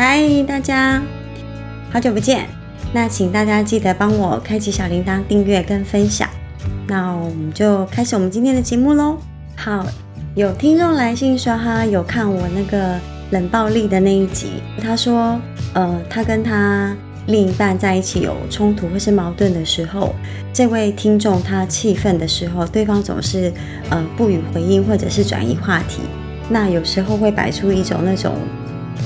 嗨，大家，好久不见。那请大家记得帮我开启小铃铛、订阅跟分享。那我们就开始我们今天的节目喽。好，有听众来信说哈，有看我那个冷暴力的那一集。他说，呃，他跟他另一半在一起有冲突或是矛盾的时候，这位听众他气愤的时候，对方总是呃不予回应或者是转移话题。那有时候会摆出一种那种。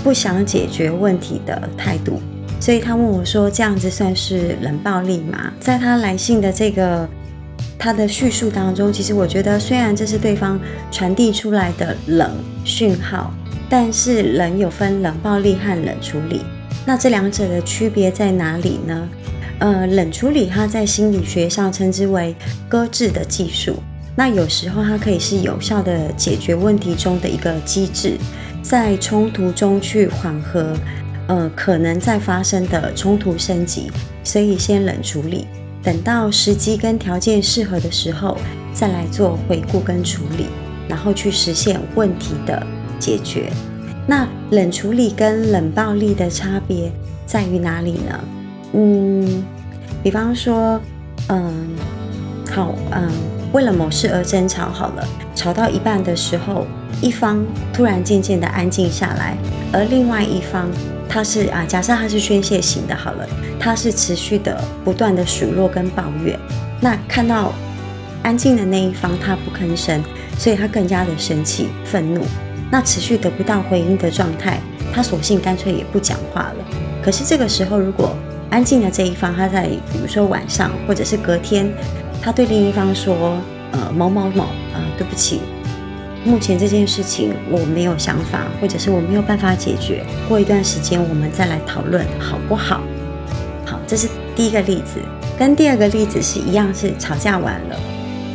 不想解决问题的态度，所以他问我说：“这样子算是冷暴力吗？”在他来信的这个他的叙述当中，其实我觉得，虽然这是对方传递出来的冷讯号，但是冷有分冷暴力和冷处理。那这两者的区别在哪里呢？呃，冷处理它在心理学上称之为搁置的技术。那有时候它可以是有效的解决问题中的一个机制。在冲突中去缓和，呃，可能在发生的冲突升级，所以先冷处理，等到时机跟条件适合的时候，再来做回顾跟处理，然后去实现问题的解决。那冷处理跟冷暴力的差别在于哪里呢？嗯，比方说，嗯，好，嗯，为了某事而争吵，好了，吵到一半的时候。一方突然渐渐的安静下来，而另外一方，他是啊，假设他是宣泄型的，好了，他是持续的不断的数落跟抱怨。那看到安静的那一方他不吭声，所以他更加的生气愤怒。那持续得不到回应的状态，他索性干脆也不讲话了。可是这个时候，如果安静的这一方他在比如说晚上或者是隔天，他对另一方说，呃，某某某啊，对不起。目前这件事情我没有想法，或者是我没有办法解决。过一段时间我们再来讨论，好不好？好，这是第一个例子，跟第二个例子是一样，是吵架完了，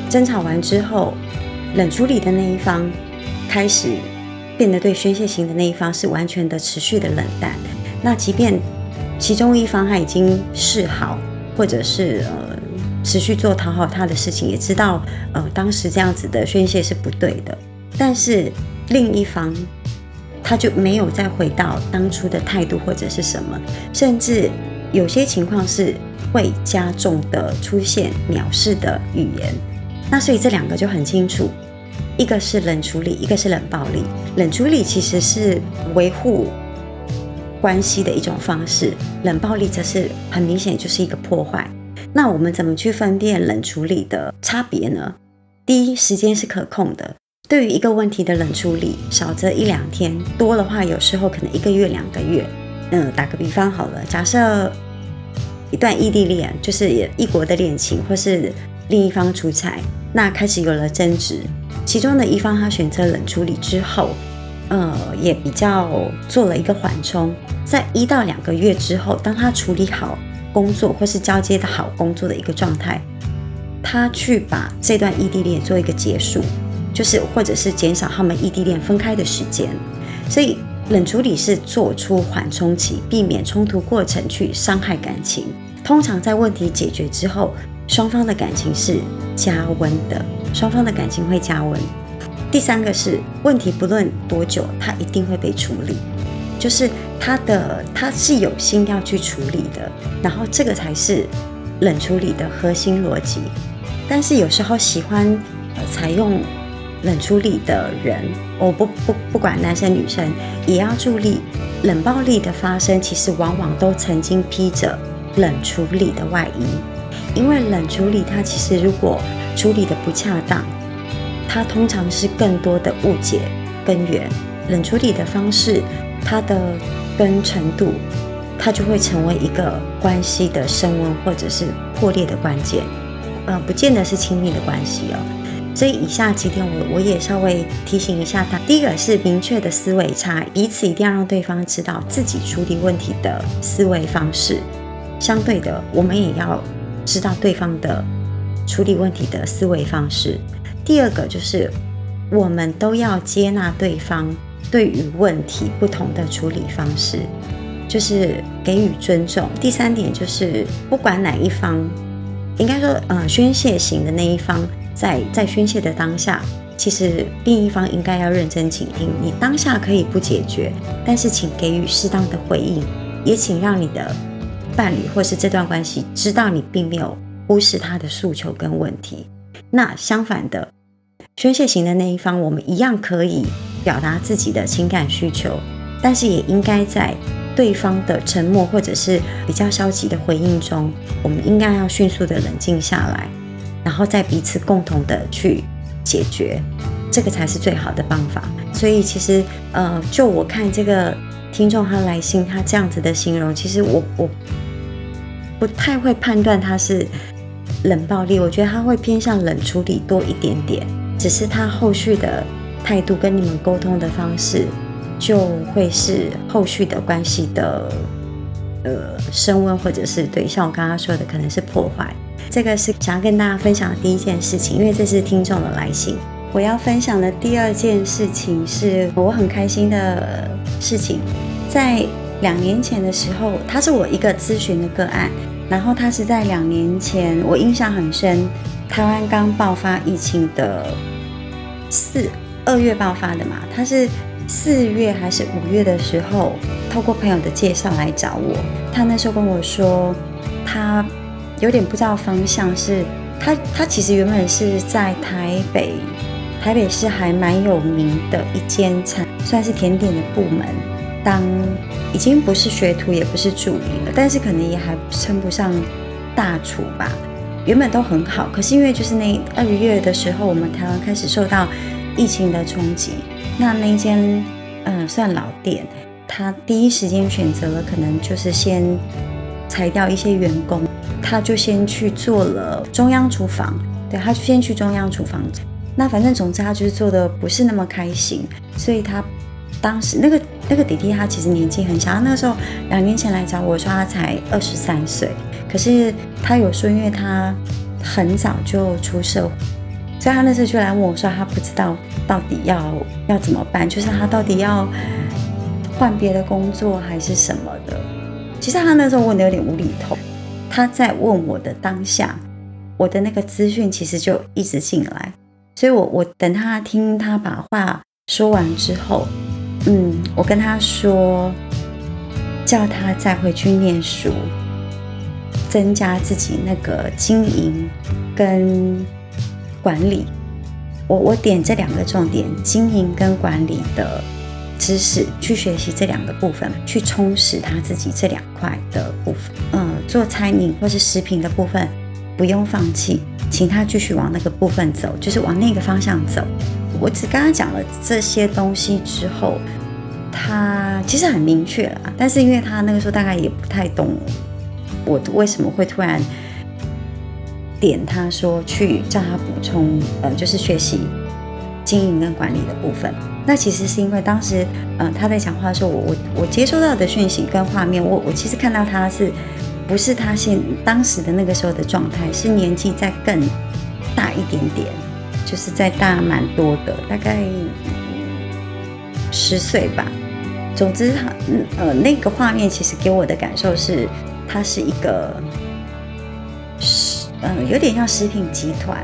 争吵完之后，冷处理的那一方开始变得对宣泄型的那一方是完全的持续的冷淡。那即便其中一方他已经示好，或者是呃持续做讨好他的事情，也知道呃当时这样子的宣泄是不对的。但是另一方，他就没有再回到当初的态度或者是什么，甚至有些情况是会加重的出现藐视的语言。那所以这两个就很清楚，一个是冷处理，一个是冷暴力。冷处理其实是维护关系的一种方式，冷暴力则是很明显就是一个破坏。那我们怎么去分辨冷处理的差别呢？第一，时间是可控的。对于一个问题的冷处理，少则一两天，多的话有时候可能一个月、两个月。嗯，打个比方好了，假设一段异地恋，就是异国的恋情，或是另一方出差，那开始有了争执，其中的一方他选择冷处理之后，呃，也比较做了一个缓冲，在一到两个月之后，当他处理好工作或是交接的好工作的一个状态，他去把这段异地恋做一个结束。就是，或者是减少他们异地恋分开的时间，所以冷处理是做出缓冲期，避免冲突过程去伤害感情。通常在问题解决之后，双方的感情是加温的，双方的感情会加温。第三个是问题不论多久，它一定会被处理，就是他的他是有心要去处理的，然后这个才是冷处理的核心逻辑。但是有时候喜欢采用。冷处理的人，我不不不管男生女生，也要注意冷暴力的发生，其实往往都曾经披着冷处理的外衣。因为冷处理它其实如果处理的不恰当，它通常是更多的误解根源。冷处理的方式，它的跟程度，它就会成为一个关系的升温或者是破裂的关键。呃，不见得是亲密的关系哦。所以以下几点我我也稍微提醒一下他。第一个是明确的思维差，彼此一定要让对方知道自己处理问题的思维方式。相对的，我们也要知道对方的处理问题的思维方式。第二个就是我们都要接纳对方对于问题不同的处理方式，就是给予尊重。第三点就是不管哪一方，应该说呃宣泄型的那一方。在在宣泄的当下，其实另一方应该要认真倾听。你当下可以不解决，但是请给予适当的回应，也请让你的伴侣或是这段关系知道你并没有忽视他的诉求跟问题。那相反的，宣泄型的那一方，我们一样可以表达自己的情感需求，但是也应该在对方的沉默或者是比较消极的回应中，我们应该要迅速的冷静下来，然后再彼此共同的去。解决，这个才是最好的方法。所以其实，呃，就我看这个听众他来信，他这样子的形容，其实我我不太会判断他是冷暴力，我觉得他会偏向冷处理多一点点。只是他后续的态度跟你们沟通的方式，就会是后续的关系的呃升温，或者是对像我刚刚说的，可能是破坏。这个是想要跟大家分享的第一件事情，因为这是听众的来信。我要分享的第二件事情是我很开心的事情，在两年前的时候，他是我一个咨询的个案，然后他是在两年前，我印象很深，台湾刚爆发疫情的四二月爆发的嘛，他是四月还是五月的时候，透过朋友的介绍来找我，他那时候跟我说他。有点不知道方向，是他他其实原本是在台北台北市还蛮有名的一间餐，算是甜点的部门，当已经不是学徒，也不是助理了，但是可能也还称不上大厨吧。原本都很好，可是因为就是那二月的时候，我们台湾开始受到疫情的冲击，那那间嗯算老店，他第一时间选择了可能就是先裁掉一些员工。他就先去做了中央厨房，对，他就先去中央厨房。那反正总之他就是做的不是那么开心，所以他当时那个那个弟弟他其实年纪很小，他那个时候两年前来找我说他才二十三岁，可是他有说因为他很早就出社会，所以他那时候就来问我说他不知道到底要要怎么办，就是他到底要换别的工作还是什么的。其实他那时候问的有点无厘头。他在问我的当下，我的那个资讯其实就一直进来，所以我我等他听他把话说完之后，嗯，我跟他说，叫他再回去念书，增加自己那个经营跟管理，我我点这两个重点，经营跟管理的。知识去学习这两个部分，去充实他自己这两块的部分。嗯，做餐饮或是食品的部分不用放弃，请他继续往那个部分走，就是往那个方向走。我只跟他讲了这些东西之后，他其实很明确了，但是因为他那个时候大概也不太懂我为什么会突然点他说去叫他补充，呃，就是学习经营跟管理的部分。那其实是因为当时，呃，他在讲话的时候，我我我接收到的讯息跟画面，我我其实看到他是，不是他现当时的那个时候的状态，是年纪再更大一点点，就是在大蛮多的，大概十岁吧。总之，他呃那个画面其实给我的感受是，他是一个，嗯，有点像食品集团，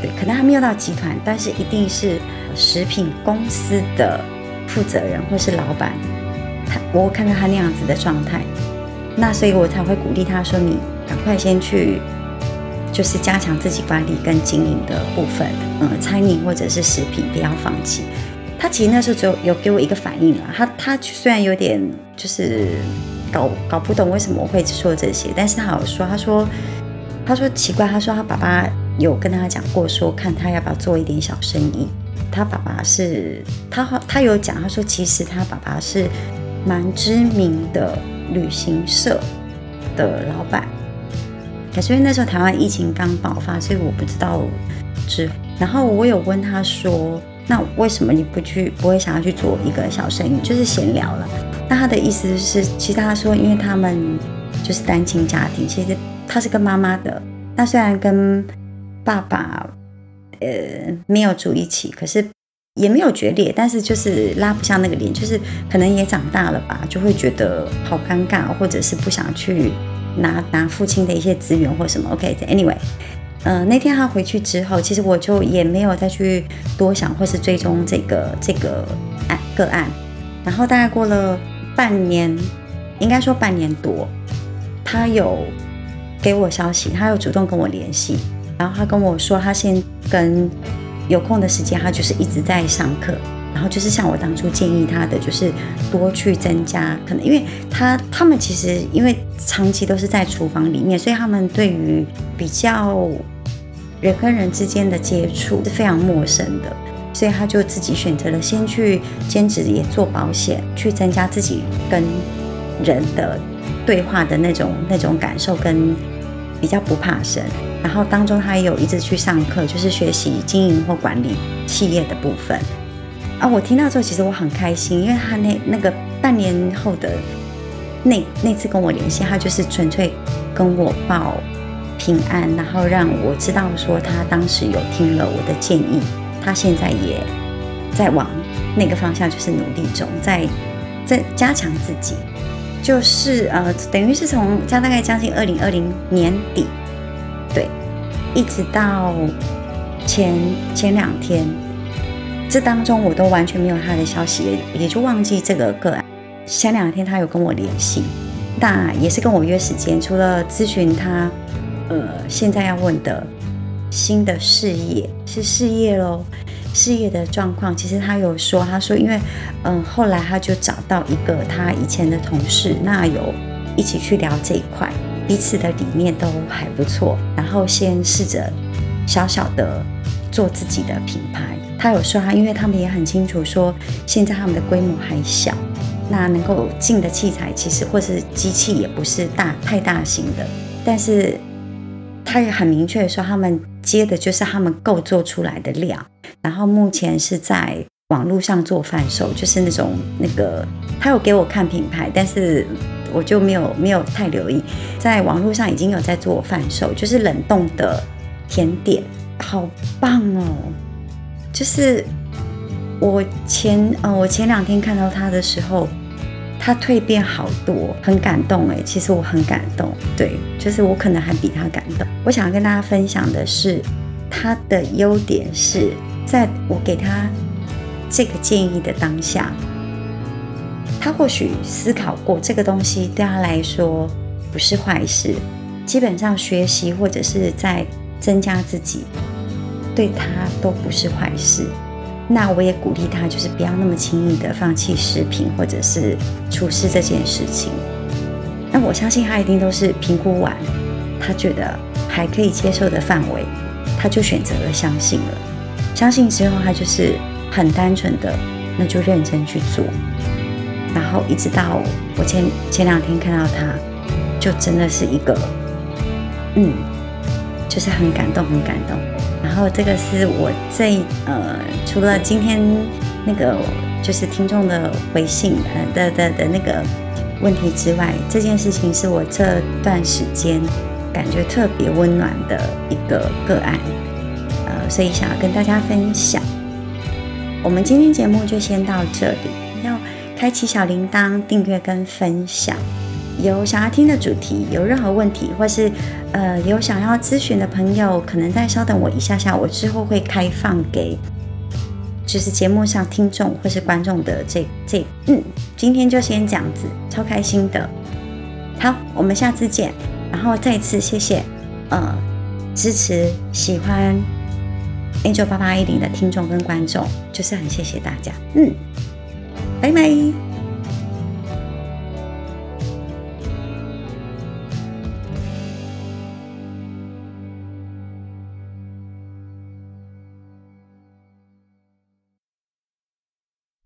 对，可能还没有到集团，但是一定是。食品公司的负责人或是老板，他我看到他那样子的状态，那所以我才会鼓励他说：“你赶快先去，就是加强自己管理跟经营的部分，嗯，餐饮或者是食品不要放弃。”他其实那时候就有给我一个反应了，他他虽然有点就是搞搞不懂为什么我会说这些，但是他有说，他说他说奇怪，他说他爸爸有跟他讲过，说看他要不要做一点小生意。他爸爸是他他有讲，他说其实他爸爸是蛮知名的旅行社的老板。可是因为那时候台湾疫情刚爆发，所以我不知道。之然后我有问他说：“那为什么你不去，不会想要去做一个小生意，就是闲聊了？”那他的意思是，其实他说，因为他们就是单亲家庭，其实他是跟妈妈的。那虽然跟爸爸。呃，没有住一起，可是也没有决裂，但是就是拉不下那个脸，就是可能也长大了吧，就会觉得好尴尬，或者是不想去拿拿父亲的一些资源或什么。OK，Anyway，呃，那天他回去之后，其实我就也没有再去多想或是追踪这个这个案个案。然后大概过了半年，应该说半年多，他有给我消息，他有主动跟我联系，然后他跟我说，他现跟有空的时间，他就是一直在上课。然后就是像我当初建议他的，就是多去增加可能，因为他他们其实因为长期都是在厨房里面，所以他们对于比较人跟人之间的接触是非常陌生的，所以他就自己选择了先去兼职也做保险，去增加自己跟人的对话的那种那种感受，跟比较不怕生。然后当中他也有一直去上课，就是学习经营或管理企业的部分。啊，我听到之后，其实我很开心，因为他那那个半年后的那那次跟我联系，他就是纯粹跟我报平安，然后让我知道说他当时有听了我的建议，他现在也在往那个方向就是努力中，在在加强自己，就是呃，等于是从将大概将近二零二零年底，对，一直到前前两天。这当中我都完全没有他的消息，也也就忘记这个个案。前两天他有跟我联系，那也是跟我约时间，除了咨询他，呃，现在要问的新的事业是事业喽，事业的状况。其实他有说，他说因为，嗯，后来他就找到一个他以前的同事，那有一起去聊这一块，彼此的理念都还不错，然后先试着小小的做自己的品牌。他有说，他因为他们也很清楚，说现在他们的规模还小，那能够进的器材其实或是机器也不是大太大型的，但是他也很明确说，他们接的就是他们够做出来的量，然后目前是在网络上做贩售，就是那种那个他有给我看品牌，但是我就没有没有太留意，在网络上已经有在做贩售，就是冷冻的甜点，好棒哦。就是我前呃，我前两天看到他的时候，他蜕变好多，很感动哎。其实我很感动，对，就是我可能还比他感动。我想要跟大家分享的是，他的优点是在我给他这个建议的当下，他或许思考过这个东西对他来说不是坏事。基本上学习或者是在增加自己。对他都不是坏事，那我也鼓励他，就是不要那么轻易的放弃食品或者是厨师这件事情。那我相信他一定都是评估完，他觉得还可以接受的范围，他就选择了相信了。相信之后，他就是很单纯的，那就认真去做。然后一直到我前前两天看到他，就真的是一个，嗯，就是很感动，很感动。然后这个是我最呃，除了今天那个就是听众的回信呃的的的那个问题之外，这件事情是我这段时间感觉特别温暖的一个个案，呃，所以想要跟大家分享。我们今天节目就先到这里，要开启小铃铛、订阅跟分享。有想要听的主题，有任何问题，或是呃有想要咨询的朋友，可能再稍等我一下下，我之后会开放给就是节目上听众或是观众的这这嗯，今天就先这样子，超开心的。好，我们下次见，然后再次谢谢呃支持喜欢 Angel 八八一零的听众跟观众，就是很谢谢大家，嗯，拜拜。